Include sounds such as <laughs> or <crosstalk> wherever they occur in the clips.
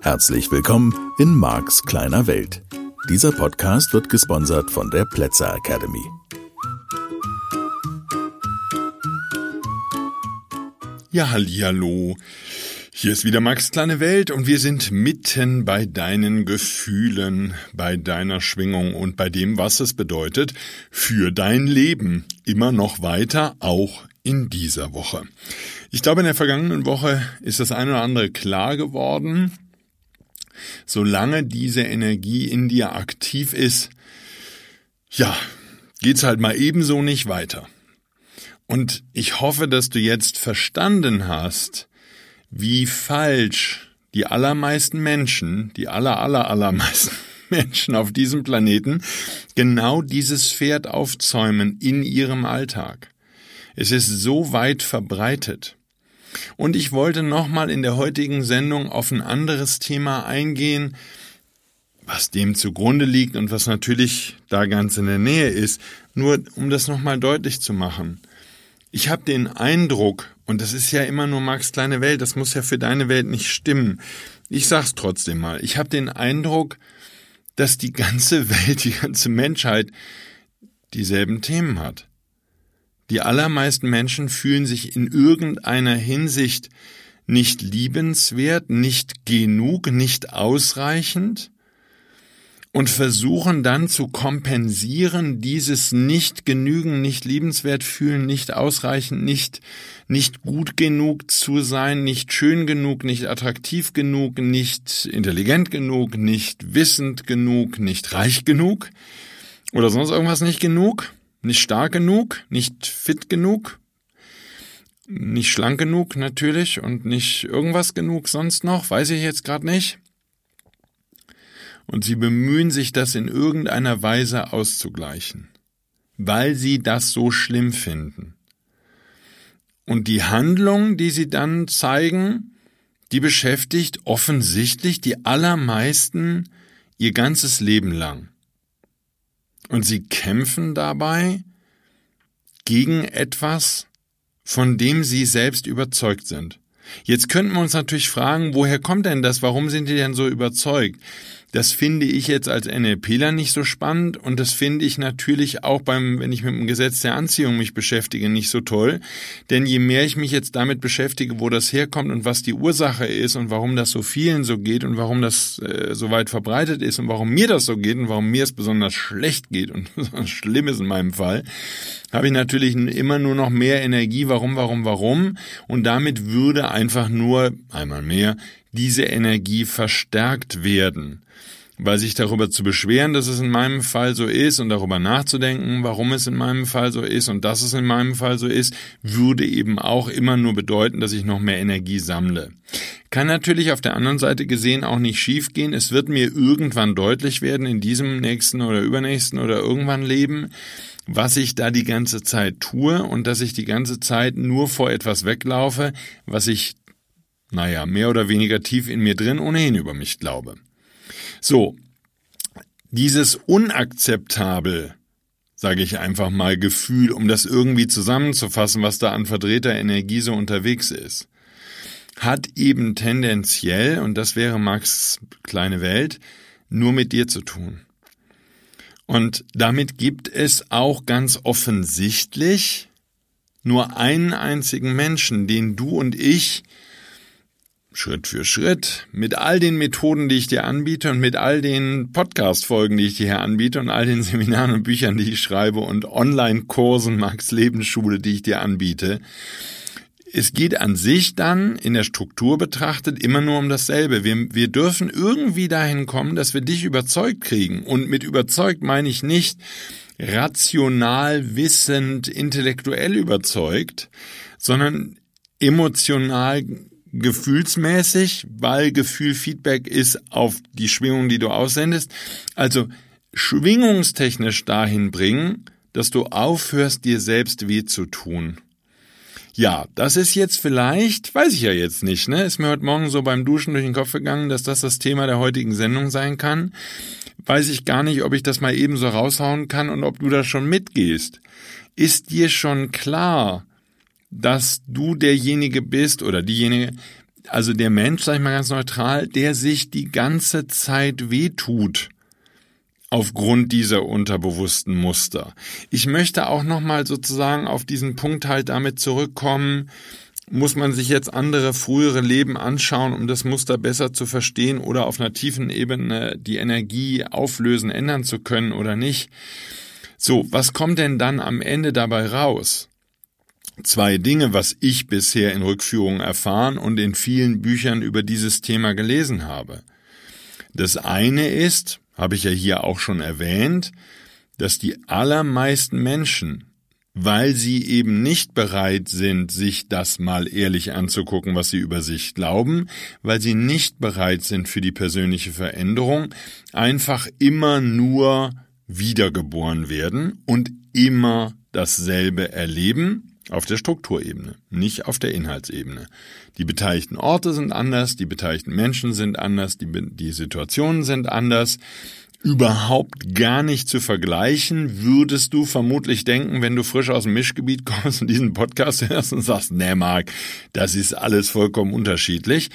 Herzlich willkommen in Marks kleiner Welt. Dieser Podcast wird gesponsert von der Plätzer Academy. Ja, hallo. Hier ist wieder Max kleine Welt und wir sind mitten bei deinen Gefühlen, bei deiner Schwingung und bei dem, was es bedeutet für dein Leben. Immer noch weiter, auch in dieser Woche. Ich glaube, in der vergangenen Woche ist das eine oder andere klar geworden. Solange diese Energie in dir aktiv ist, ja, geht's halt mal ebenso nicht weiter. Und ich hoffe, dass du jetzt verstanden hast, wie falsch die allermeisten Menschen, die aller, aller, allermeisten <laughs> Menschen auf diesem Planeten genau dieses Pferd aufzäumen in ihrem Alltag. Es ist so weit verbreitet. Und ich wollte nochmal in der heutigen Sendung auf ein anderes Thema eingehen, was dem zugrunde liegt und was natürlich da ganz in der Nähe ist, nur um das nochmal deutlich zu machen. Ich habe den Eindruck, und das ist ja immer nur Max kleine Welt, das muss ja für deine Welt nicht stimmen. Ich sag's trotzdem mal. Ich habe den Eindruck, dass die ganze <laughs> Welt, die ganze Menschheit dieselben Themen hat. Die allermeisten Menschen fühlen sich in irgendeiner Hinsicht nicht liebenswert, nicht genug, nicht ausreichend und versuchen dann zu kompensieren, dieses nicht genügen, nicht liebenswert fühlen, nicht ausreichend, nicht, nicht gut genug zu sein, nicht schön genug, nicht attraktiv genug, nicht intelligent genug, nicht wissend genug, nicht reich genug oder sonst irgendwas nicht genug, nicht stark genug, nicht fit genug, nicht schlank genug natürlich und nicht irgendwas genug sonst noch, weiß ich jetzt gerade nicht und sie bemühen sich, das in irgendeiner Weise auszugleichen, weil sie das so schlimm finden. Und die Handlung, die sie dann zeigen, die beschäftigt offensichtlich die allermeisten ihr ganzes Leben lang. Und sie kämpfen dabei gegen etwas, von dem sie selbst überzeugt sind. Jetzt könnten wir uns natürlich fragen, woher kommt denn das? Warum sind die denn so überzeugt? Das finde ich jetzt als NLPler nicht so spannend und das finde ich natürlich auch beim, wenn ich mit dem Gesetz der Anziehung mich beschäftige, nicht so toll. Denn je mehr ich mich jetzt damit beschäftige, wo das herkommt und was die Ursache ist und warum das so vielen so geht und warum das äh, so weit verbreitet ist und warum mir das so geht und warum mir es besonders schlecht geht und <laughs> besonders schlimm ist in meinem Fall, habe ich natürlich immer nur noch mehr Energie. Warum, warum, warum? Und damit würde einfach nur einmal mehr diese Energie verstärkt werden weil sich darüber zu beschweren, dass es in meinem Fall so ist und darüber nachzudenken, warum es in meinem Fall so ist und dass es in meinem Fall so ist, würde eben auch immer nur bedeuten, dass ich noch mehr Energie sammle. Kann natürlich auf der anderen Seite gesehen auch nicht schiefgehen. Es wird mir irgendwann deutlich werden in diesem nächsten oder übernächsten oder irgendwann Leben, was ich da die ganze Zeit tue und dass ich die ganze Zeit nur vor etwas weglaufe, was ich, naja, mehr oder weniger tief in mir drin ohnehin über mich glaube. So, dieses unakzeptabel, sage ich einfach mal, Gefühl, um das irgendwie zusammenzufassen, was da an verdrehter Energie so unterwegs ist, hat eben tendenziell, und das wäre Max kleine Welt, nur mit dir zu tun. Und damit gibt es auch ganz offensichtlich nur einen einzigen Menschen, den du und ich Schritt für Schritt mit all den Methoden, die ich dir anbiete und mit all den Podcast-Folgen, die ich dir hier anbiete und all den Seminaren und Büchern, die ich schreibe und Online-Kursen Max Lebensschule, die ich dir anbiete. Es geht an sich dann in der Struktur betrachtet immer nur um dasselbe. Wir, wir dürfen irgendwie dahin kommen, dass wir dich überzeugt kriegen. Und mit überzeugt meine ich nicht rational, wissend, intellektuell überzeugt, sondern emotional gefühlsmäßig, weil Gefühl Feedback ist auf die Schwingung, die du aussendest. Also schwingungstechnisch dahin bringen, dass du aufhörst, dir selbst weh zu tun. Ja, das ist jetzt vielleicht, weiß ich ja jetzt nicht, ne? Ist mir heute Morgen so beim Duschen durch den Kopf gegangen, dass das das Thema der heutigen Sendung sein kann. Weiß ich gar nicht, ob ich das mal eben so raushauen kann und ob du da schon mitgehst. ist dir schon klar, dass du derjenige bist oder diejenige, also der Mensch, sag ich mal ganz neutral, der sich die ganze Zeit wehtut aufgrund dieser unterbewussten Muster. Ich möchte auch nochmal sozusagen auf diesen Punkt halt damit zurückkommen, muss man sich jetzt andere frühere Leben anschauen, um das Muster besser zu verstehen oder auf einer tiefen Ebene die Energie auflösen, ändern zu können oder nicht. So, was kommt denn dann am Ende dabei raus? Zwei Dinge, was ich bisher in Rückführungen erfahren und in vielen Büchern über dieses Thema gelesen habe. Das eine ist, habe ich ja hier auch schon erwähnt, dass die allermeisten Menschen weil sie eben nicht bereit sind, sich das mal ehrlich anzugucken, was sie über sich glauben, weil sie nicht bereit sind für die persönliche Veränderung, einfach immer nur wiedergeboren werden und immer dasselbe erleben, auf der Strukturebene, nicht auf der Inhaltsebene. Die beteiligten Orte sind anders, die beteiligten Menschen sind anders, die, die Situationen sind anders überhaupt gar nicht zu vergleichen, würdest du vermutlich denken, wenn du frisch aus dem Mischgebiet <laughs> kommst und diesen Podcast hörst und sagst, nee, Marc, das ist alles vollkommen unterschiedlich.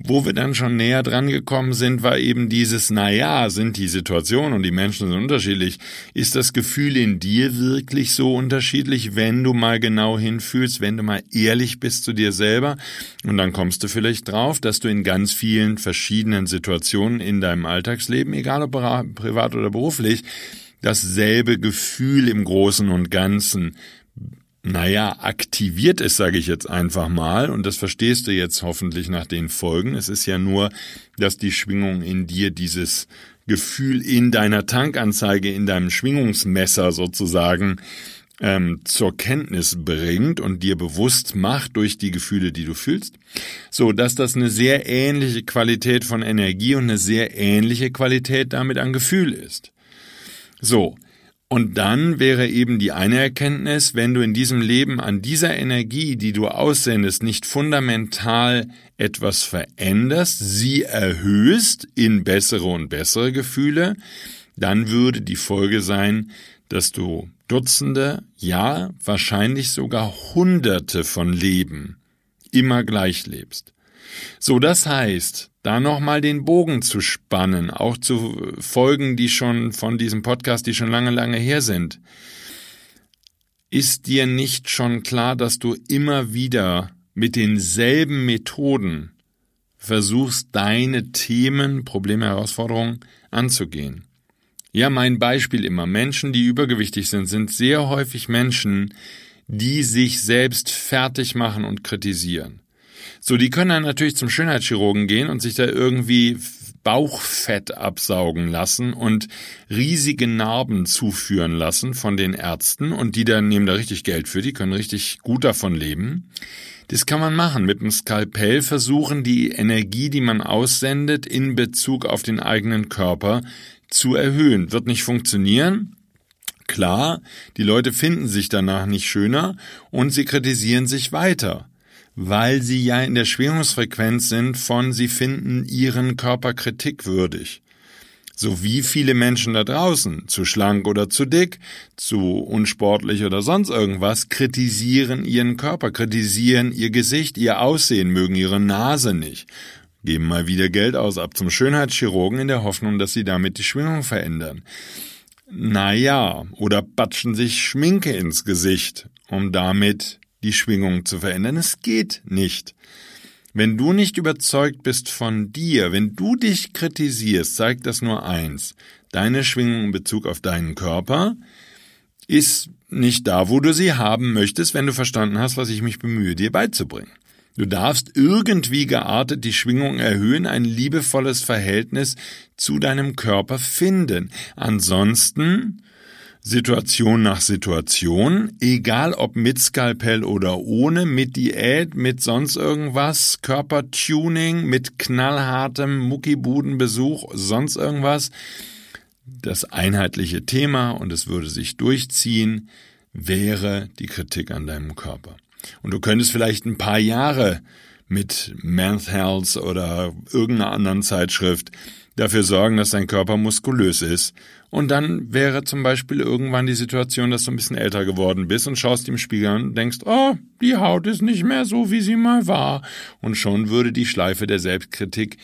Wo wir dann schon näher dran gekommen sind, war eben dieses, na ja, sind die Situationen und die Menschen sind unterschiedlich. Ist das Gefühl in dir wirklich so unterschiedlich, wenn du mal genau hinfühlst, wenn du mal ehrlich bist zu dir selber? Und dann kommst du vielleicht drauf, dass du in ganz vielen verschiedenen Situationen in deinem Alltagsleben, egal ob privat oder beruflich, dasselbe Gefühl im Großen und Ganzen naja, aktiviert ist, sage ich jetzt einfach mal, und das verstehst du jetzt hoffentlich nach den Folgen. Es ist ja nur, dass die Schwingung in dir dieses Gefühl in deiner Tankanzeige, in deinem Schwingungsmesser sozusagen ähm, zur Kenntnis bringt und dir bewusst macht durch die Gefühle, die du fühlst, so dass das eine sehr ähnliche Qualität von Energie und eine sehr ähnliche Qualität damit an Gefühl ist. So, und dann wäre eben die eine Erkenntnis, wenn du in diesem Leben an dieser Energie, die du aussendest, nicht fundamental etwas veränderst, sie erhöhst in bessere und bessere Gefühle, dann würde die Folge sein, dass du Dutzende, ja, wahrscheinlich sogar Hunderte von Leben immer gleich lebst. So, das heißt, da nochmal den Bogen zu spannen, auch zu Folgen, die schon von diesem Podcast, die schon lange, lange her sind. Ist dir nicht schon klar, dass du immer wieder mit denselben Methoden versuchst, deine Themen, Probleme, Herausforderungen anzugehen? Ja, mein Beispiel immer. Menschen, die übergewichtig sind, sind sehr häufig Menschen, die sich selbst fertig machen und kritisieren. So, die können dann natürlich zum Schönheitschirurgen gehen und sich da irgendwie Bauchfett absaugen lassen und riesige Narben zuführen lassen von den Ärzten und die dann nehmen da richtig Geld für, die können richtig gut davon leben. Das kann man machen. Mit dem Skalpell versuchen, die Energie, die man aussendet, in Bezug auf den eigenen Körper zu erhöhen. Wird nicht funktionieren. Klar, die Leute finden sich danach nicht schöner und sie kritisieren sich weiter weil sie ja in der Schwingungsfrequenz sind von sie finden ihren Körper kritikwürdig. So wie viele Menschen da draußen, zu schlank oder zu dick, zu unsportlich oder sonst irgendwas, kritisieren ihren Körper, kritisieren ihr Gesicht, ihr Aussehen, mögen ihre Nase nicht, geben mal wieder Geld aus ab zum Schönheitschirurgen in der Hoffnung, dass sie damit die Schwingung verändern. Naja, oder batschen sich Schminke ins Gesicht, um damit die Schwingung zu verändern. Es geht nicht. Wenn du nicht überzeugt bist von dir, wenn du dich kritisierst, zeigt das nur eins. Deine Schwingung in Bezug auf deinen Körper ist nicht da, wo du sie haben möchtest, wenn du verstanden hast, was ich mich bemühe, dir beizubringen. Du darfst irgendwie geartet die Schwingung erhöhen, ein liebevolles Verhältnis zu deinem Körper finden. Ansonsten Situation nach Situation, egal ob mit Skalpell oder ohne, mit Diät, mit sonst irgendwas, Körpertuning, mit knallhartem Muckibudenbesuch, sonst irgendwas. Das einheitliche Thema, und es würde sich durchziehen, wäre die Kritik an deinem Körper. Und du könntest vielleicht ein paar Jahre mit Men's Health oder irgendeiner anderen Zeitschrift dafür sorgen, dass dein Körper muskulös ist. Und dann wäre zum Beispiel irgendwann die Situation, dass du ein bisschen älter geworden bist und schaust im Spiegel und denkst, oh, die Haut ist nicht mehr so, wie sie mal war. Und schon würde die Schleife der Selbstkritik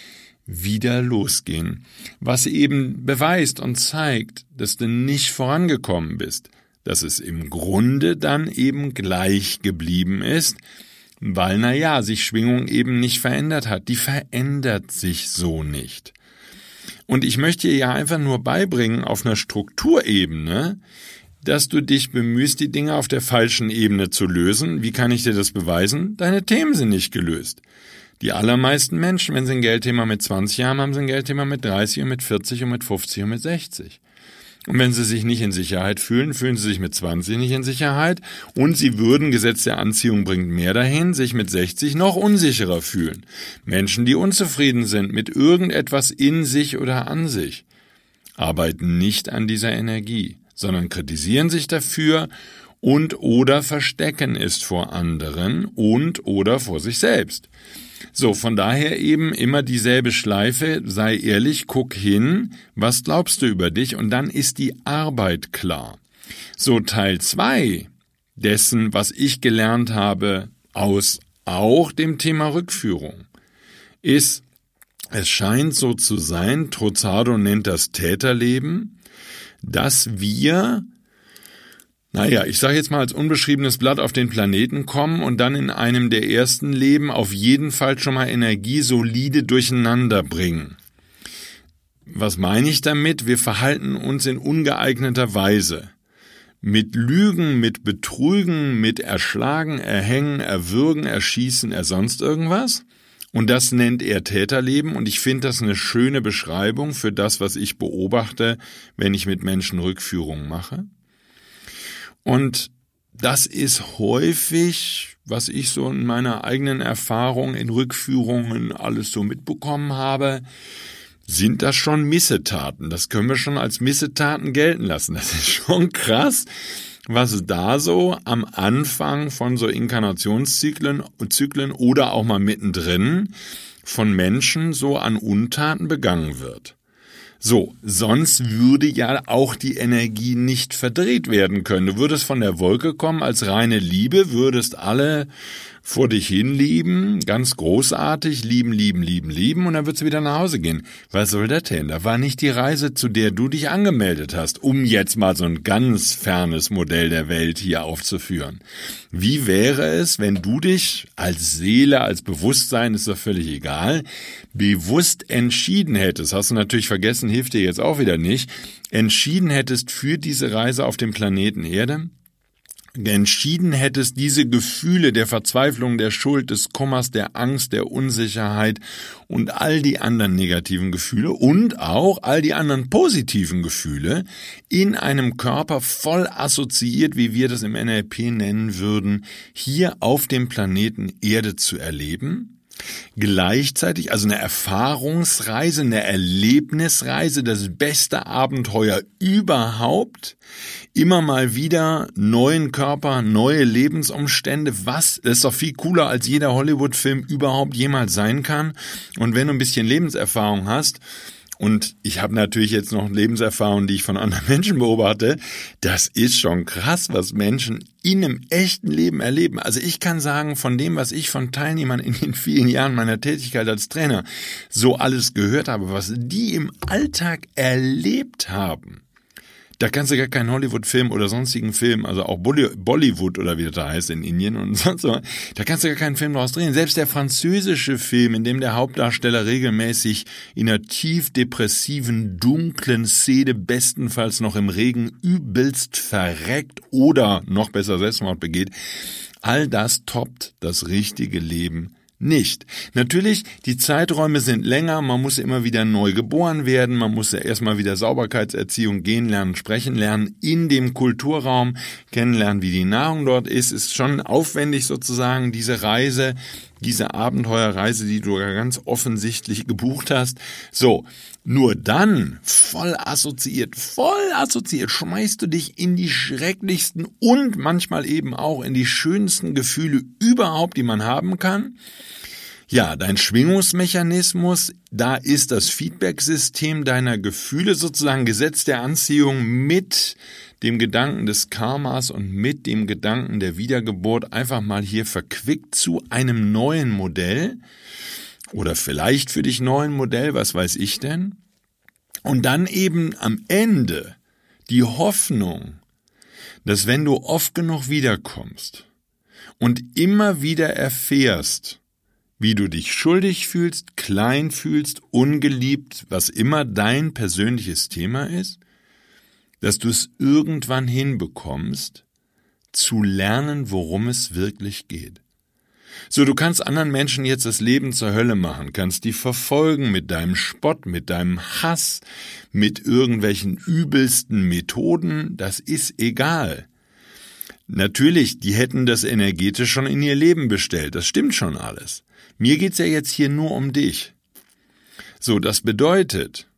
wieder losgehen. Was eben beweist und zeigt, dass du nicht vorangekommen bist, dass es im Grunde dann eben gleich geblieben ist, weil, na ja, sich Schwingung eben nicht verändert hat. Die verändert sich so nicht. Und ich möchte dir ja einfach nur beibringen auf einer Strukturebene, dass du dich bemühst, die Dinge auf der falschen Ebene zu lösen. Wie kann ich dir das beweisen? Deine Themen sind nicht gelöst. Die allermeisten Menschen, wenn sie ein Geldthema mit 20 haben, haben sie ein Geldthema mit 30 und mit 40 und mit 50 und mit 60. Und wenn sie sich nicht in Sicherheit fühlen, fühlen sie sich mit 20 nicht in Sicherheit und sie würden, Gesetz der Anziehung bringt mehr dahin, sich mit 60 noch unsicherer fühlen. Menschen, die unzufrieden sind mit irgendetwas in sich oder an sich, arbeiten nicht an dieser Energie, sondern kritisieren sich dafür und oder verstecken es vor anderen und oder vor sich selbst. So, von daher eben immer dieselbe Schleife, sei ehrlich, guck hin, was glaubst du über dich? Und dann ist die Arbeit klar. So, Teil zwei dessen, was ich gelernt habe aus auch dem Thema Rückführung, ist, es scheint so zu sein, Trozado nennt das Täterleben, dass wir naja, ich sage jetzt mal als unbeschriebenes Blatt auf den Planeten kommen und dann in einem der ersten Leben auf jeden Fall schon mal Energie solide durcheinander bringen. Was meine ich damit? Wir verhalten uns in ungeeigneter Weise. Mit Lügen, mit Betrügen, mit Erschlagen, Erhängen, Erwürgen, Erschießen, er sonst irgendwas. Und das nennt er Täterleben und ich finde das eine schöne Beschreibung für das, was ich beobachte, wenn ich mit Menschen Rückführungen mache. Und das ist häufig, was ich so in meiner eigenen Erfahrung in Rückführungen alles so mitbekommen habe, sind das schon Missetaten. Das können wir schon als Missetaten gelten lassen. Das ist schon krass, was da so am Anfang von so Inkarnationszyklen Zyklen oder auch mal mittendrin von Menschen so an Untaten begangen wird. So, sonst würde ja auch die Energie nicht verdreht werden können. Du würdest von der Wolke kommen als reine Liebe, würdest alle vor dich hin lieben, ganz großartig, lieben, lieben, lieben, lieben, und dann wird sie wieder nach Hause gehen. Was soll das denn? Da war nicht die Reise, zu der du dich angemeldet hast, um jetzt mal so ein ganz fernes Modell der Welt hier aufzuführen. Wie wäre es, wenn du dich als Seele, als Bewusstsein, ist doch völlig egal, bewusst entschieden hättest, hast du natürlich vergessen, hilft dir jetzt auch wieder nicht, entschieden hättest für diese Reise auf dem Planeten Erde, entschieden hättest, diese Gefühle der Verzweiflung, der Schuld, des Kummers, der Angst, der Unsicherheit und all die anderen negativen Gefühle und auch all die anderen positiven Gefühle in einem Körper voll assoziiert, wie wir das im NLP nennen würden, hier auf dem Planeten Erde zu erleben, Gleichzeitig also eine Erfahrungsreise, eine Erlebnisreise, das beste Abenteuer überhaupt, immer mal wieder neuen Körper, neue Lebensumstände, was das ist doch viel cooler als jeder Hollywood-Film überhaupt jemals sein kann. Und wenn du ein bisschen Lebenserfahrung hast, und ich habe natürlich jetzt noch Lebenserfahrungen, die ich von anderen <laughs> Menschen beobachte. Das ist schon krass, was Menschen in einem echten Leben erleben. Also ich kann sagen, von dem, was ich von Teilnehmern in den vielen Jahren meiner Tätigkeit als Trainer so alles gehört habe, was die im Alltag erlebt haben, da kannst du gar keinen Hollywood-Film oder sonstigen Film, also auch Bollywood oder wie das da heißt in Indien und <laughs> sonst so, da kannst du gar keinen Film draus drehen. Selbst der französische Film, in dem der Hauptdarsteller regelmäßig in einer tief depressiven, dunklen Szene bestenfalls noch im Regen übelst verreckt oder noch besser Selbstmord begeht, all das toppt das richtige Leben nicht. Natürlich, die Zeiträume sind länger, man muss immer wieder neu geboren werden, man muss ja erstmal wieder Sauberkeitserziehung gehen lernen, sprechen lernen, in dem Kulturraum kennenlernen, wie die Nahrung dort ist, ist schon aufwendig sozusagen diese Reise, diese Abenteuerreise, die du ganz offensichtlich gebucht hast. So, nur dann, voll assoziiert, voll assoziiert, schmeißt du dich in die schrecklichsten und manchmal eben auch in die schönsten Gefühle überhaupt, die man haben kann. Ja, dein Schwingungsmechanismus, da ist das Feedbacksystem deiner Gefühle sozusagen Gesetz der Anziehung mit dem Gedanken des Karmas und mit dem Gedanken der Wiedergeburt einfach mal hier verquickt zu einem neuen Modell oder vielleicht für dich neuen Modell, was weiß ich denn? Und dann eben am Ende die Hoffnung, dass wenn du oft genug wiederkommst und immer wieder erfährst, wie du dich schuldig fühlst, klein fühlst, ungeliebt, was immer dein persönliches Thema ist, dass du es irgendwann hinbekommst, zu lernen, worum es wirklich geht. So, du kannst anderen Menschen jetzt das Leben zur Hölle machen, kannst die verfolgen mit deinem Spott, mit deinem Hass, mit irgendwelchen übelsten Methoden, das ist egal. Natürlich, die hätten das energetisch schon in ihr Leben bestellt, das stimmt schon alles. Mir geht's ja jetzt hier nur um dich. So, das bedeutet,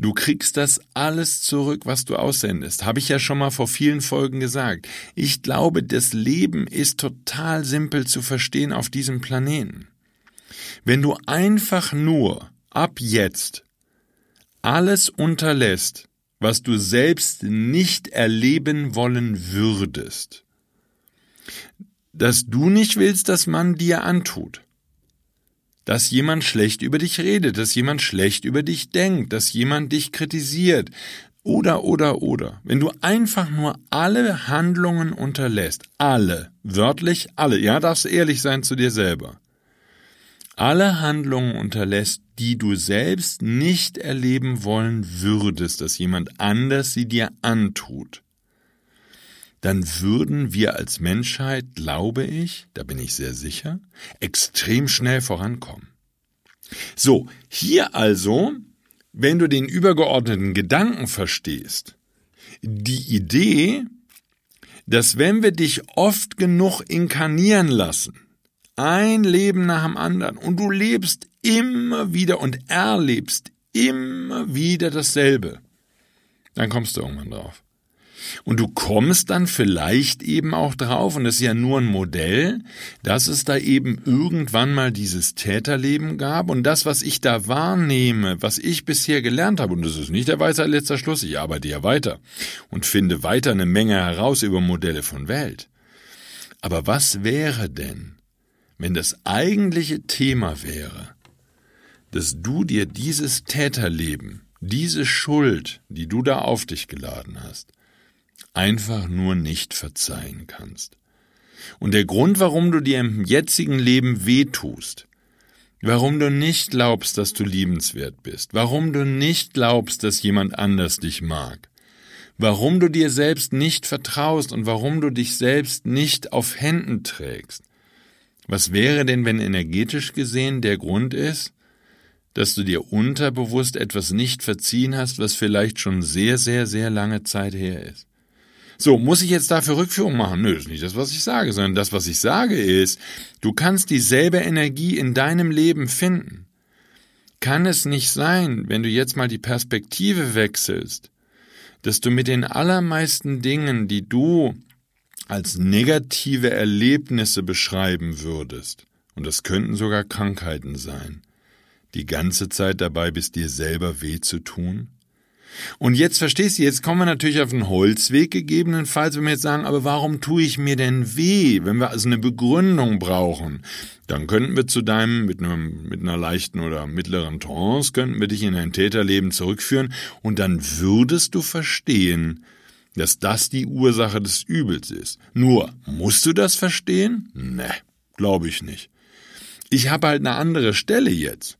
Du kriegst das alles zurück, was du aussendest. Habe ich ja schon mal vor vielen Folgen gesagt. Ich glaube, das Leben ist total simpel zu verstehen auf diesem Planeten. Wenn du einfach nur ab jetzt alles unterlässt, was du selbst nicht erleben wollen würdest, dass du nicht willst, dass man dir antut, dass jemand schlecht über dich redet, dass jemand schlecht über dich denkt, dass jemand dich kritisiert. Oder, oder, oder. Wenn du einfach nur alle Handlungen unterlässt, alle, wörtlich alle, ja, darfst ehrlich sein zu dir selber, alle Handlungen unterlässt, die du selbst nicht erleben wollen würdest, dass jemand anders sie dir antut, dann würden wir als Menschheit, glaube ich, da bin ich sehr sicher, extrem schnell vorankommen. So, hier also, wenn du den übergeordneten Gedanken verstehst, die Idee, dass wenn wir dich oft genug inkarnieren lassen, ein Leben nach dem anderen, und du lebst immer wieder und erlebst immer wieder dasselbe, dann kommst du irgendwann drauf. Und du kommst dann vielleicht eben auch drauf, und das ist ja nur ein Modell, dass es da eben irgendwann mal dieses Täterleben gab und das, was ich da wahrnehme, was ich bisher gelernt habe, und das ist nicht der Weisheit letzter Schluss, ich arbeite ja weiter und finde weiter eine Menge heraus über Modelle von Welt. Aber was wäre denn, wenn das eigentliche Thema wäre, dass du dir dieses Täterleben, diese Schuld, die du da auf dich geladen hast, einfach nur nicht verzeihen kannst. Und der Grund, warum du dir im jetzigen Leben wehtust, warum du nicht glaubst, dass du liebenswert bist, warum du nicht glaubst, dass jemand anders dich mag, warum du dir selbst nicht vertraust und warum du dich selbst nicht auf Händen trägst. Was wäre denn, wenn energetisch gesehen der Grund ist, dass du dir unterbewusst etwas nicht verziehen hast, was vielleicht schon sehr, sehr, sehr lange Zeit her ist? So, muss ich jetzt dafür Rückführung machen? Nö, das ist nicht das, was ich sage, sondern das, was ich sage ist, du kannst dieselbe Energie in deinem Leben finden. Kann es nicht sein, wenn du jetzt mal die Perspektive wechselst, dass du mit den allermeisten Dingen, die du als negative Erlebnisse beschreiben würdest, und das könnten sogar Krankheiten sein, die ganze Zeit dabei bist, dir selber weh zu tun? Und jetzt verstehst du, jetzt kommen wir natürlich auf einen Holzweg gegebenenfalls, wenn wir jetzt sagen, aber warum tue ich mir denn weh? Wenn wir also eine Begründung brauchen, dann könnten wir zu deinem, mit, einem, mit einer leichten oder mittleren Trance, könnten wir dich in dein Täterleben zurückführen und dann würdest du verstehen, dass das die Ursache des Übels ist. Nur, musst du das verstehen? Ne, glaube ich nicht. Ich habe halt eine andere Stelle jetzt.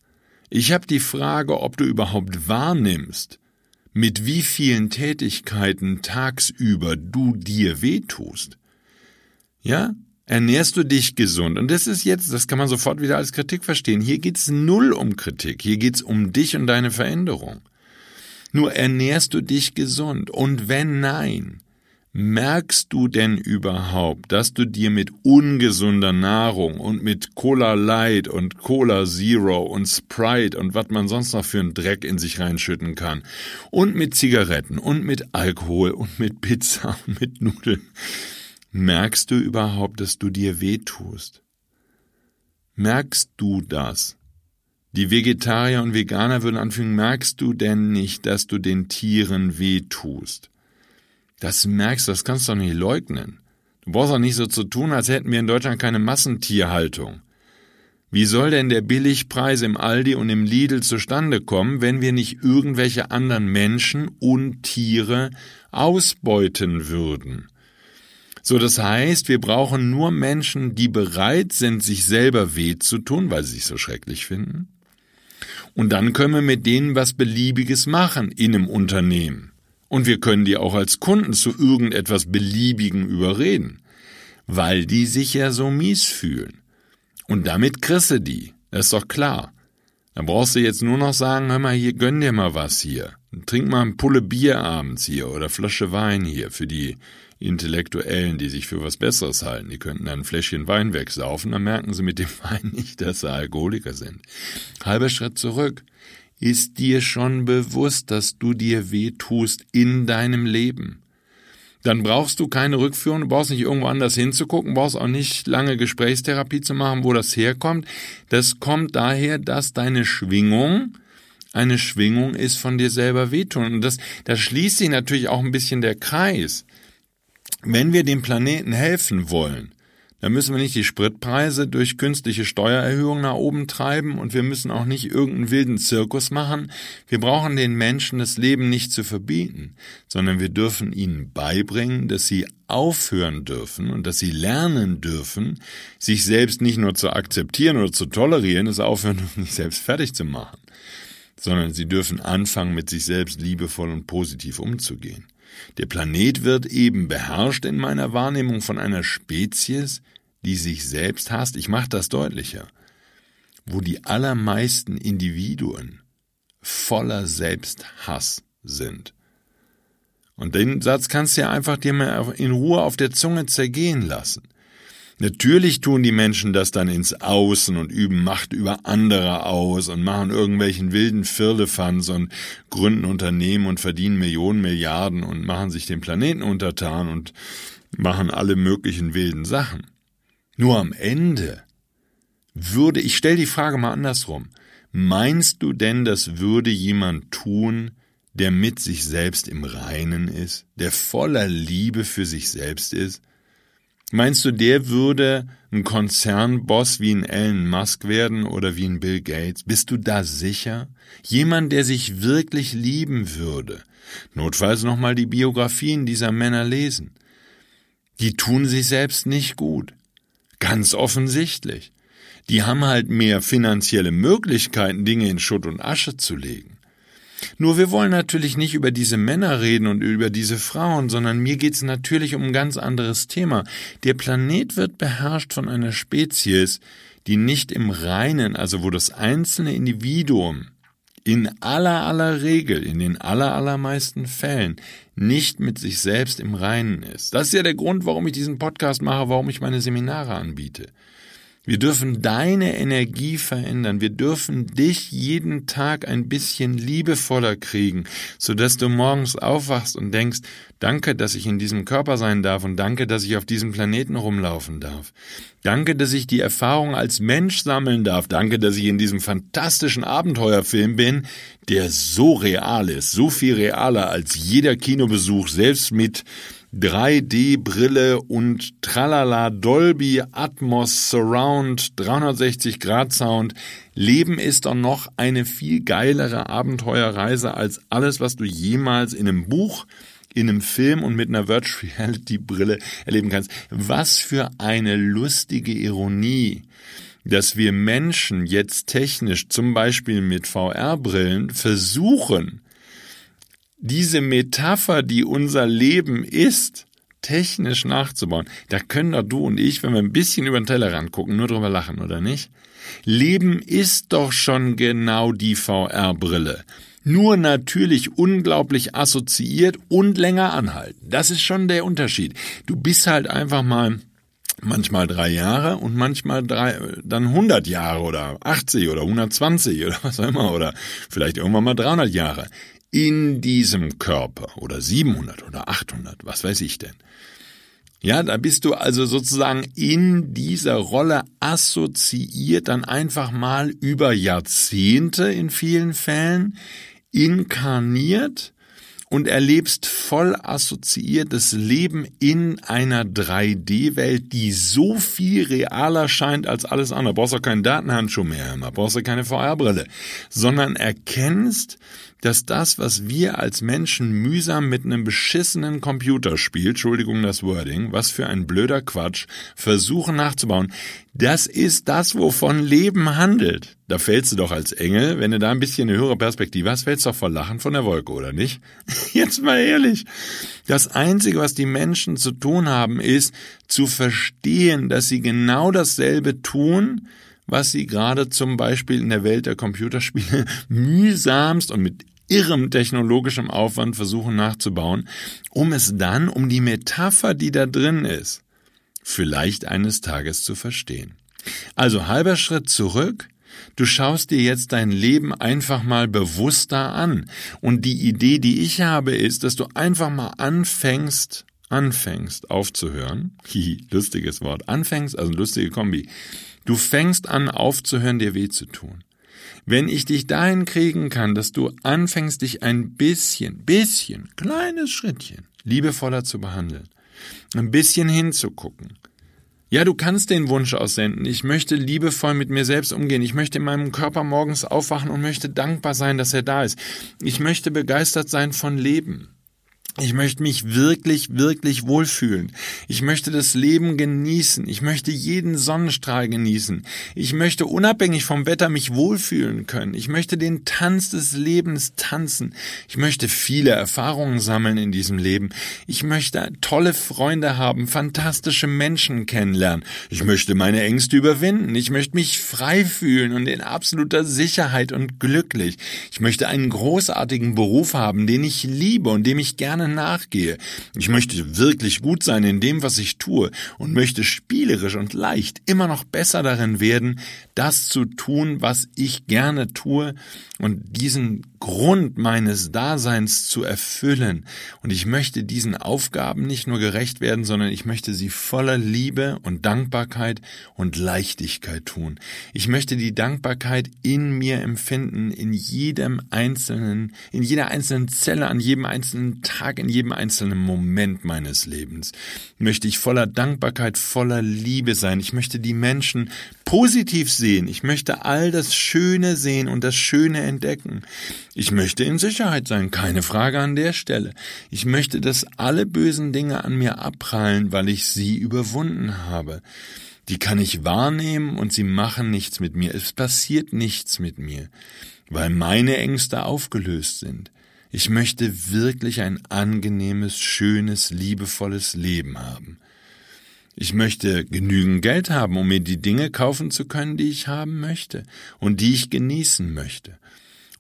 Ich habe die Frage, ob du überhaupt wahrnimmst, mit wie vielen Tätigkeiten tagsüber du dir wehtust. Ja? Ernährst du dich gesund? Und das ist jetzt, das kann man sofort wieder als Kritik verstehen. Hier geht's null um Kritik. Hier geht's um dich und deine Veränderung. Nur ernährst du dich gesund? Und wenn nein, Merkst du denn überhaupt, dass du dir mit ungesunder Nahrung und mit Cola Light und Cola Zero und Sprite und was man sonst noch für einen Dreck in sich reinschütten kann und mit Zigaretten und mit Alkohol und mit Pizza <laughs> und mit Nudeln, merkst du überhaupt, dass du dir wehtust? Merkst du das? Die Vegetarier und Veganer würden anfügen, merkst du denn nicht, dass du den Tieren wehtust? Das merkst du, das kannst du doch nicht leugnen. Du brauchst auch nicht so zu tun, als hätten wir in Deutschland keine Massentierhaltung. Wie soll denn der Billigpreis im Aldi und im Lidl zustande kommen, wenn wir nicht irgendwelche anderen Menschen und Tiere ausbeuten würden? So, das heißt, wir brauchen nur Menschen, die bereit sind, sich selber weh zu tun, weil sie sich so schrecklich finden. Und dann können wir mit denen was Beliebiges machen in einem Unternehmen. Und wir können die auch als Kunden zu irgendetwas Beliebigen überreden, weil die sich ja so mies fühlen. Und damit du die. Das ist doch klar. Da brauchst du jetzt nur noch sagen, hör mal hier, gönn dir mal was hier. Trink mal ein Pulle Bier abends hier oder Flasche Wein hier für die Intellektuellen, die sich für was Besseres halten. Die könnten dann ein Fläschchen Wein wegsaufen, dann merken sie mit dem <laughs> Wein nicht, dass sie Alkoholiker sind. Halber Schritt zurück. Ist dir schon bewusst, dass du dir weh tust in deinem Leben? dann brauchst du keine Rückführung, du brauchst nicht irgendwo anders hinzugucken, brauchst auch nicht lange Gesprächstherapie zu machen, wo das herkommt. Das kommt daher, dass deine Schwingung eine Schwingung ist von dir selber wehtun. Und das, da schließt sich natürlich auch ein bisschen der Kreis. Wenn wir dem Planeten helfen wollen, da müssen wir nicht die Spritpreise durch künstliche Steuererhöhungen nach oben treiben und wir müssen auch nicht irgendeinen wilden Zirkus machen. Wir brauchen den Menschen das Leben nicht zu verbieten, sondern wir dürfen ihnen beibringen, dass sie aufhören dürfen und dass sie lernen dürfen, sich selbst nicht nur zu akzeptieren oder zu tolerieren, es aufhören dürfen, sich selbst fertig zu machen, sondern sie dürfen anfangen, mit sich selbst liebevoll und positiv umzugehen. Der Planet wird eben beherrscht in meiner Wahrnehmung von einer Spezies, die sich selbst hasst. Ich mache das deutlicher. Wo die allermeisten Individuen voller Selbsthass sind. Und den Satz kannst du ja einfach dir mal in Ruhe auf der Zunge zergehen lassen. Natürlich tun die Menschen das dann ins Außen und üben Macht über andere aus und machen irgendwelchen wilden Firlefanz und gründen Unternehmen und verdienen Millionen, Milliarden und machen sich den Planeten untertan und machen alle möglichen wilden Sachen. Nur am Ende würde, ich stell die Frage mal andersrum, meinst du denn, das würde jemand tun, der mit sich selbst im Reinen ist, der voller Liebe für sich selbst ist? Meinst du, der würde ein Konzernboss wie ein Elon Musk werden oder wie ein Bill Gates? Bist du da sicher? Jemand, der sich wirklich lieben würde. Notfalls nochmal die Biografien dieser Männer lesen. Die tun sich selbst nicht gut. Ganz offensichtlich. Die haben halt mehr finanzielle Möglichkeiten, Dinge in Schutt und Asche zu legen. Nur wir wollen natürlich nicht über diese Männer reden und über diese Frauen, sondern mir geht es natürlich um ein ganz anderes Thema. Der Planet wird beherrscht von einer Spezies, die nicht im Reinen, also wo das einzelne Individuum in aller aller Regel, in den aller allermeisten Fällen nicht mit sich selbst im Reinen ist. Das ist ja der Grund, warum ich diesen Podcast mache, warum ich meine Seminare anbiete. Wir dürfen deine Energie verändern. Wir dürfen dich jeden Tag ein bisschen liebevoller kriegen, sodass du morgens aufwachst und denkst, danke, dass ich in diesem Körper sein darf und danke, dass ich auf diesem Planeten rumlaufen darf. Danke, dass ich die Erfahrung als Mensch sammeln darf. Danke, dass ich in diesem fantastischen Abenteuerfilm bin, der so real ist, so viel realer als jeder Kinobesuch, selbst mit 3D-Brille und Tralala Dolby Atmos Surround 360 Grad Sound. Leben ist doch noch eine viel geilere Abenteuerreise als alles, was du jemals in einem Buch, in einem Film und mit einer Virtual Reality Brille erleben kannst. Was für eine lustige Ironie dass wir Menschen jetzt technisch, zum Beispiel mit VR-Brillen, versuchen, diese Metapher, die unser Leben ist, technisch nachzubauen, da können doch du und ich, wenn wir ein bisschen über den Tellerrand gucken, nur drüber lachen, oder nicht? Leben ist doch schon genau die VR-Brille. Nur natürlich unglaublich assoziiert und länger anhalten. Das ist schon der Unterschied. Du bist halt einfach mal manchmal drei Jahre und manchmal drei, dann 100 Jahre oder 80 oder 120 oder was auch immer oder vielleicht irgendwann mal 300 Jahre in diesem Körper oder 700 oder 800, was weiß ich denn. Ja, da bist du also sozusagen in dieser Rolle assoziiert dann einfach mal über Jahrzehnte in vielen Fällen inkarniert und erlebst voll assoziiertes Leben in einer 3D-Welt, die so viel realer scheint als alles andere. Brauchst auch keinen Datenhandschuh mehr, brauchst du keine VR-Brille, sondern erkennst, dass das, was wir als Menschen mühsam mit einem beschissenen Computerspiel, Entschuldigung das Wording, was für ein blöder Quatsch, versuchen nachzubauen, das ist das, wovon Leben handelt. Da fällst du doch als Engel, wenn du da ein bisschen eine höhere Perspektive hast, fällst du doch vor Lachen von der Wolke, oder nicht? <laughs> Jetzt mal ehrlich. Das Einzige, was die Menschen zu tun haben, ist zu verstehen, dass sie genau dasselbe tun, was sie gerade zum Beispiel in der Welt der Computerspiele <laughs> mühsamst und mit irrem technologischem Aufwand versuchen nachzubauen, um es dann, um die Metapher, die da drin ist, vielleicht eines Tages zu verstehen. Also halber Schritt zurück, Du schaust dir jetzt dein Leben einfach mal bewusster an. Und die Idee, die ich habe, ist, dass du einfach mal anfängst, anfängst aufzuhören. <laughs> Hihi, lustiges Wort. Anfängst, also lustige Kombi. Du fängst an aufzuhören, dir weh zu tun. Wenn ich dich dahin kriegen kann, dass du anfängst, dich ein bisschen, bisschen, kleines Schrittchen liebevoller zu behandeln, ein bisschen hinzugucken. Ja, du kannst den Wunsch aussenden. Ich möchte liebevoll mit mir selbst umgehen. Ich möchte in meinem Körper morgens aufwachen und möchte dankbar sein, dass er da ist. Ich möchte begeistert sein von Leben. Ich möchte mich wirklich, wirklich wohlfühlen. Ich möchte das Leben genießen. Ich möchte jeden Sonnenstrahl genießen. Ich möchte unabhängig vom Wetter mich wohlfühlen können. Ich möchte den Tanz des Lebens tanzen. Ich möchte viele Erfahrungen sammeln in diesem Leben. Ich möchte tolle Freunde haben, fantastische Menschen kennenlernen. Ich möchte meine Ängste überwinden. Ich möchte mich frei fühlen und in absoluter Sicherheit und glücklich. Ich möchte einen großartigen Beruf haben, den ich liebe und dem ich gerne nachgehe. Ich möchte wirklich gut sein in dem, was ich tue und möchte spielerisch und leicht immer noch besser darin werden, das zu tun, was ich gerne tue und diesen Grund meines Daseins zu erfüllen. Und ich möchte diesen Aufgaben nicht nur gerecht werden, sondern ich möchte sie voller Liebe und Dankbarkeit und Leichtigkeit tun. Ich möchte die Dankbarkeit in mir empfinden, in jedem einzelnen, in jeder einzelnen Zelle, an jedem einzelnen Tag, in jedem einzelnen Moment meines Lebens. Möchte ich voller Dankbarkeit, voller Liebe sein. Ich möchte die Menschen positiv sehen. Ich möchte all das Schöne sehen und das Schöne entdecken. Ich möchte in Sicherheit sein, keine Frage an der Stelle. Ich möchte, dass alle bösen Dinge an mir abprallen, weil ich sie überwunden habe. Die kann ich wahrnehmen und sie machen nichts mit mir. Es passiert nichts mit mir, weil meine Ängste aufgelöst sind. Ich möchte wirklich ein angenehmes, schönes, liebevolles Leben haben. Ich möchte genügend Geld haben, um mir die Dinge kaufen zu können, die ich haben möchte und die ich genießen möchte.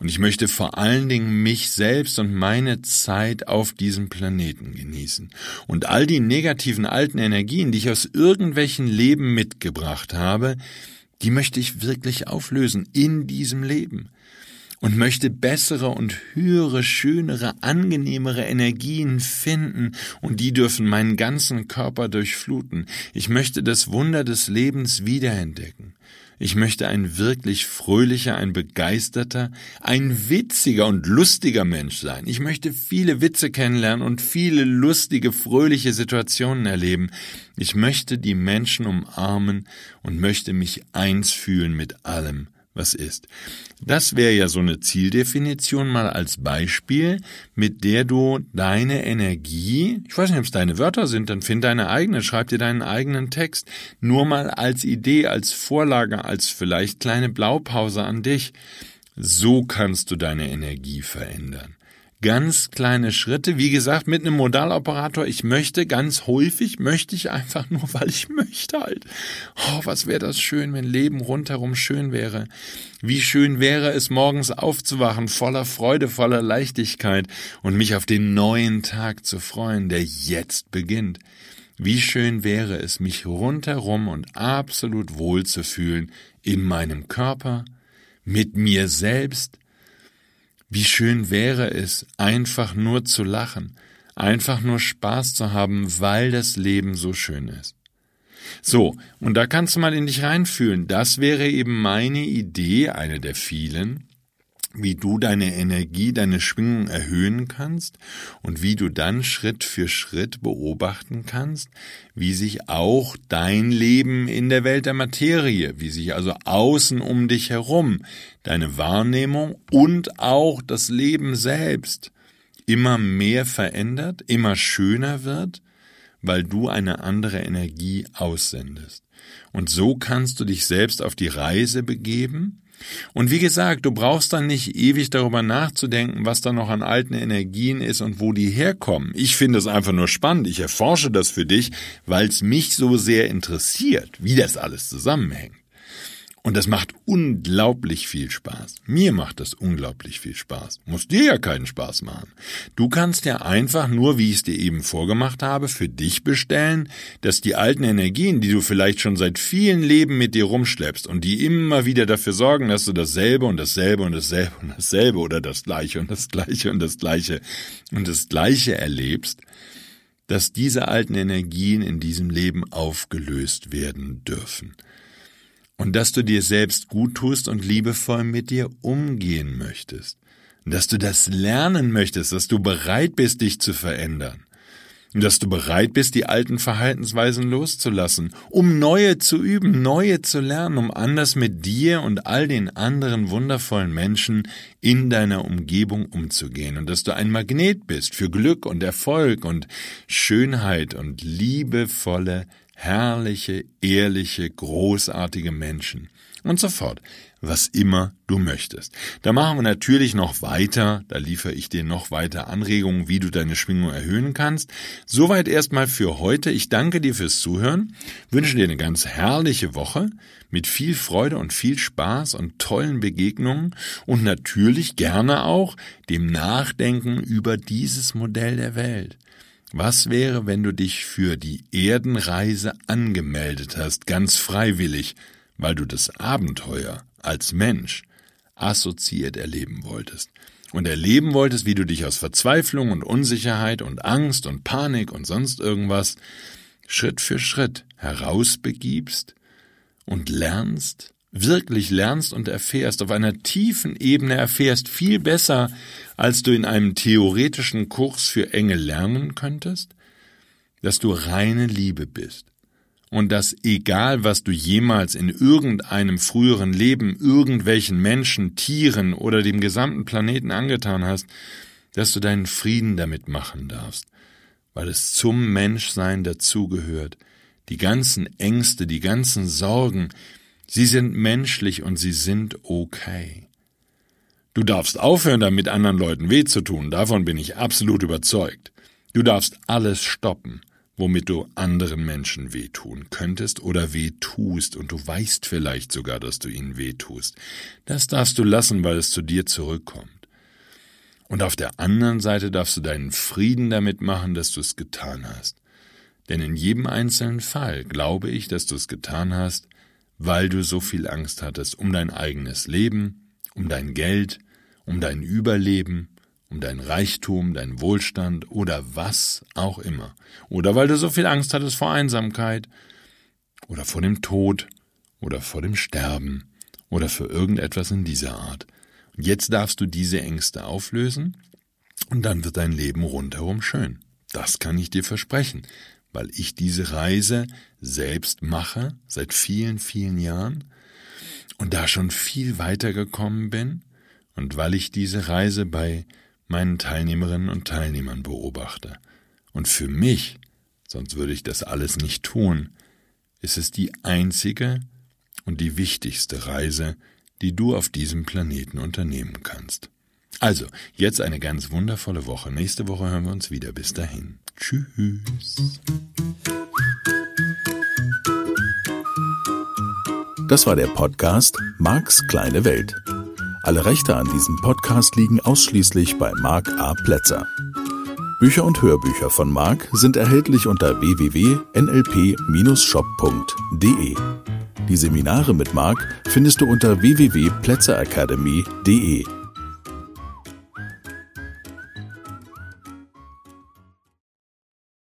Und ich möchte vor allen Dingen mich selbst und meine Zeit auf diesem Planeten genießen. Und all die negativen alten Energien, die ich aus irgendwelchen Leben mitgebracht habe, die möchte ich wirklich auflösen in diesem Leben und möchte bessere und höhere, schönere, angenehmere Energien finden und die dürfen meinen ganzen Körper durchfluten. Ich möchte das Wunder des Lebens wiederentdecken. Ich möchte ein wirklich fröhlicher, ein begeisterter, ein witziger und lustiger Mensch sein. Ich möchte viele Witze kennenlernen und viele lustige, fröhliche Situationen erleben. Ich möchte die Menschen umarmen und möchte mich eins fühlen mit allem, was ist. Das wäre ja so eine Zieldefinition mal als Beispiel, mit der du deine Energie, ich weiß nicht, ob es deine Wörter sind, dann find deine eigene, schreib dir deinen eigenen Text, nur mal als Idee, als Vorlage, als vielleicht kleine Blaupause an dich. So kannst du deine Energie verändern ganz kleine Schritte. Wie gesagt, mit einem Modaloperator, ich möchte ganz häufig, möchte ich einfach nur, <laughs> weil ich möchte halt. Oh, was wäre das schön, wenn Leben rundherum schön wäre. Wie schön wäre es, morgens aufzuwachen, voller Freude, voller Leichtigkeit und mich auf den neuen Tag zu freuen, der jetzt beginnt. Wie schön wäre es, mich rundherum und absolut wohl zu fühlen in meinem Körper, mit mir selbst, wie schön wäre es, einfach nur zu lachen, einfach nur Spaß zu haben, weil das Leben so schön ist. So, und da kannst du mal in dich reinfühlen. Das wäre eben meine Idee, eine der vielen, wie du deine Energie, deine Schwingung erhöhen kannst und wie du dann Schritt für Schritt beobachten kannst, wie sich auch dein Leben in der Welt der Materie, wie sich also außen um dich herum deine Wahrnehmung und auch das Leben selbst immer mehr verändert, immer schöner wird, weil du eine andere Energie aussendest. Und so kannst du dich selbst auf die Reise begeben, und wie gesagt, du brauchst dann nicht ewig darüber nachzudenken, was da noch an alten Energien ist und wo die herkommen. Ich finde es einfach nur spannend. Ich erforsche das für dich, weil es mich so sehr interessiert, wie das alles zusammenhängt. Und das macht unglaublich viel Spaß. Mir macht das unglaublich viel Spaß. Muss dir ja keinen Spaß machen. Du kannst ja einfach nur, wie ich es dir eben vorgemacht habe, für dich bestellen, dass die alten Energien, die du vielleicht schon seit vielen Leben mit dir rumschleppst und die immer wieder dafür sorgen, dass du dasselbe und dasselbe und dasselbe und dasselbe oder das gleiche und das gleiche und das gleiche und das gleiche erlebst, dass diese alten Energien in diesem Leben aufgelöst werden dürfen und dass du dir selbst gut tust und liebevoll mit dir umgehen möchtest, dass du das lernen möchtest, dass du bereit bist, dich zu verändern, dass du bereit bist, die alten Verhaltensweisen loszulassen, um neue zu üben, neue zu lernen, um anders mit dir und all den anderen wundervollen Menschen in deiner Umgebung umzugehen. Und dass du ein Magnet bist für Glück und Erfolg und Schönheit und liebevolle herrliche, ehrliche, großartige Menschen und so fort, was immer du möchtest. Da machen wir natürlich noch weiter, da liefere ich dir noch weiter Anregungen, wie du deine Schwingung erhöhen kannst. Soweit erstmal für heute. Ich danke dir fürs Zuhören, wünsche dir eine ganz herrliche Woche mit viel Freude und viel Spaß und tollen Begegnungen und natürlich gerne auch dem Nachdenken über dieses Modell der Welt. Was wäre, wenn du dich für die Erdenreise angemeldet hast, ganz freiwillig, weil du das Abenteuer als Mensch assoziiert erleben wolltest? Und erleben wolltest, wie du dich aus Verzweiflung und Unsicherheit und Angst und Panik und sonst irgendwas Schritt für Schritt herausbegibst und lernst, wirklich lernst und erfährst, auf einer tiefen Ebene erfährst, viel besser, als du in einem theoretischen Kurs für Engel lernen könntest, dass du reine Liebe bist. Und dass egal was du jemals in irgendeinem früheren Leben irgendwelchen Menschen, Tieren oder dem gesamten Planeten angetan hast, dass du deinen Frieden damit machen darfst, weil es zum Menschsein dazugehört, die ganzen Ängste, die ganzen Sorgen, Sie sind menschlich und sie sind okay. Du darfst aufhören, damit anderen Leuten weh zu tun, davon bin ich absolut überzeugt. Du darfst alles stoppen, womit du anderen Menschen wehtun könntest oder weh tust, und du weißt vielleicht sogar, dass du ihnen weh tust. Das darfst du lassen, weil es zu dir zurückkommt. Und auf der anderen Seite darfst du deinen Frieden damit machen, dass du es getan hast. Denn in jedem einzelnen Fall glaube ich, dass du es getan hast, weil du so viel Angst hattest um dein eigenes Leben, um dein Geld, um dein Überleben, um dein Reichtum, dein Wohlstand oder was auch immer. Oder weil du so viel Angst hattest vor Einsamkeit oder vor dem Tod oder vor dem Sterben oder für irgendetwas in dieser Art. Und jetzt darfst du diese Ängste auflösen und dann wird dein Leben rundherum schön. Das kann ich dir versprechen weil ich diese Reise selbst mache seit vielen, vielen Jahren und da schon viel weiter gekommen bin und weil ich diese Reise bei meinen Teilnehmerinnen und Teilnehmern beobachte. Und für mich, sonst würde ich das alles nicht tun, ist es die einzige und die wichtigste Reise, die du auf diesem Planeten unternehmen kannst. Also, jetzt eine ganz wundervolle Woche. Nächste Woche hören wir uns wieder. Bis dahin. Tschüss. Das war der Podcast Marks kleine Welt. Alle Rechte an diesem Podcast liegen ausschließlich bei Mark A. Plätzer. Bücher und Hörbücher von Mark sind erhältlich unter www.nlp-shop.de. Die Seminare mit Mark findest du unter www.plätzeracademy.de.